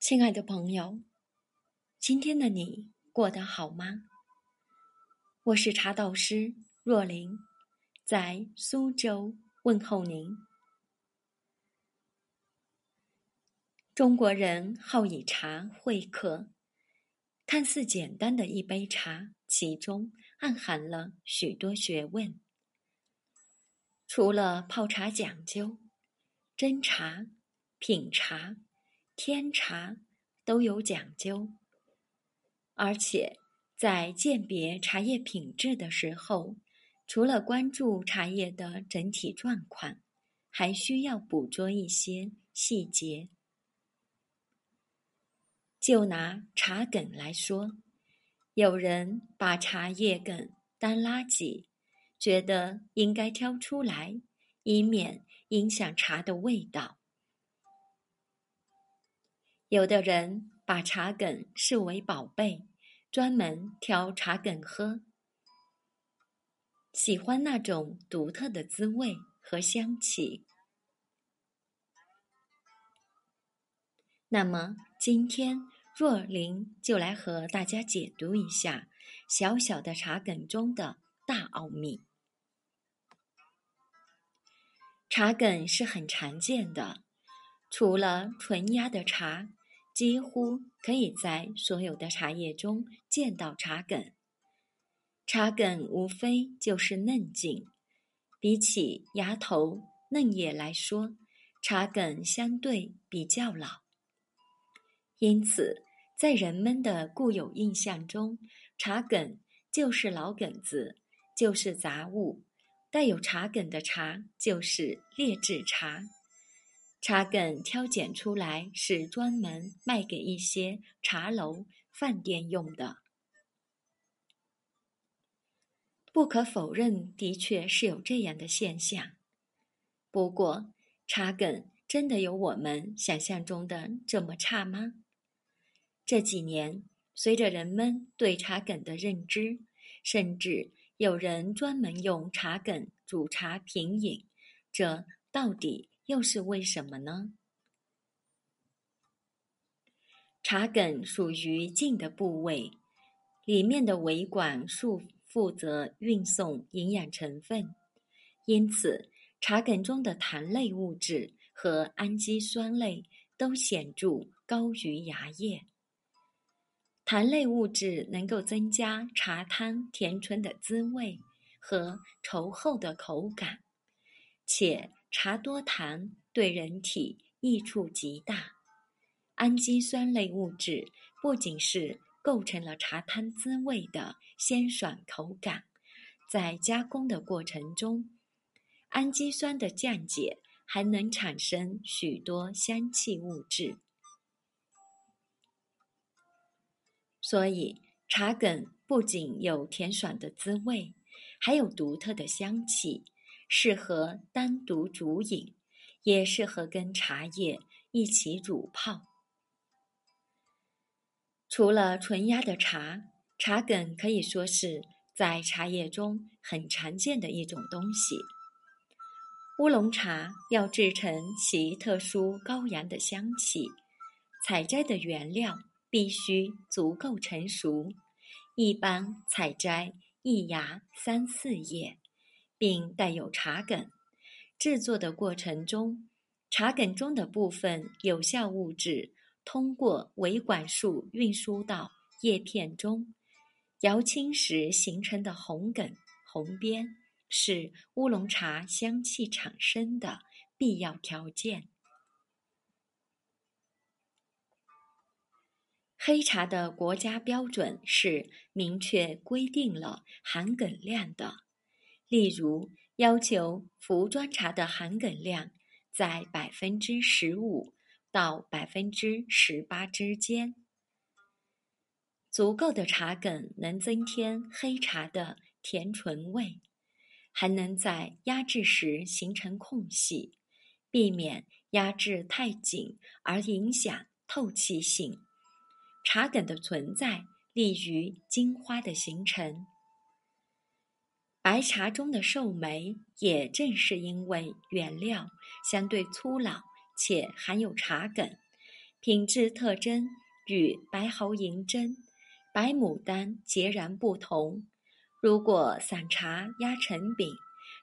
亲爱的朋友，今天的你过得好吗？我是茶道师若琳，在苏州问候您。中国人好以茶会客，看似简单的一杯茶，其中暗含了许多学问。除了泡茶讲究，斟茶、品茶。添茶都有讲究，而且在鉴别茶叶品质的时候，除了关注茶叶的整体状况，还需要捕捉一些细节。就拿茶梗来说，有人把茶叶梗当垃圾，觉得应该挑出来，以免影响茶的味道。有的人把茶梗视为宝贝，专门挑茶梗喝，喜欢那种独特的滋味和香气。那么，今天若琳就来和大家解读一下小小的茶梗中的大奥秘。茶梗是很常见的，除了纯压的茶。几乎可以在所有的茶叶中见到茶梗。茶梗无非就是嫩茎，比起芽头嫩叶来说，茶梗相对比较老。因此，在人们的固有印象中，茶梗就是老梗子，就是杂物；带有茶梗的茶就是劣质茶。茶梗挑拣出来是专门卖给一些茶楼、饭店用的。不可否认，的确是有这样的现象。不过，茶梗真的有我们想象中的这么差吗？这几年，随着人们对茶梗的认知，甚至有人专门用茶梗煮茶品饮，这到底？又是为什么呢？茶梗属于茎的部位，里面的维管束负责运送营养成分，因此茶梗中的糖类物质和氨基酸类都显著高于芽叶。糖类物质能够增加茶汤甜醇的滋味和稠厚的口感，且。茶多糖对人体益处极大，氨基酸类物质不仅是构成了茶汤滋味的鲜爽口感，在加工的过程中，氨基酸的降解还能产生许多香气物质。所以，茶梗不仅有甜爽的滋味，还有独特的香气。适合单独煮饮，也适合跟茶叶一起煮泡。除了纯压的茶，茶梗可以说是在茶叶中很常见的一种东西。乌龙茶要制成其特殊高扬的香气，采摘的原料必须足够成熟，一般采摘一芽三四叶。并带有茶梗，制作的过程中，茶梗中的部分有效物质通过维管束运输到叶片中，摇青时形成的红梗、红边是乌龙茶香气产生的必要条件。黑茶的国家标准是明确规定了含梗量的。例如，要求服装茶的含梗量在百分之十五到百分之十八之间。足够的茶梗能增添黑茶的甜醇味，还能在压制时形成空隙，避免压制太紧而影响透气性。茶梗的存在利于金花的形成。白茶中的寿眉，也正是因为原料相对粗老且含有茶梗，品质特征与白毫银针、白牡丹截然不同。如果散茶压成饼，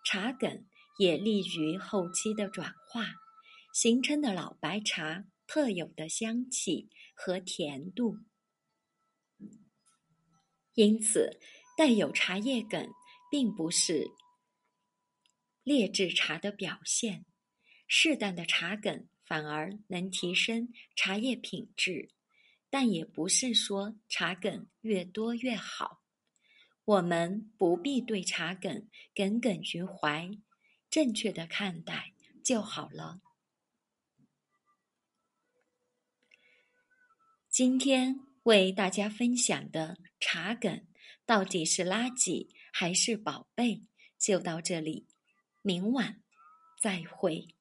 茶梗也利于后期的转化，形成的老白茶特有的香气和甜度。因此，带有茶叶梗并不是劣质茶的表现，适当的茶梗反而能提升茶叶品质，但也不是说茶梗越多越好。我们不必对茶梗耿耿于怀，正确的看待就好了。今天为大家分享的茶梗到底是垃圾还是宝贝，就到这里，明晚再会。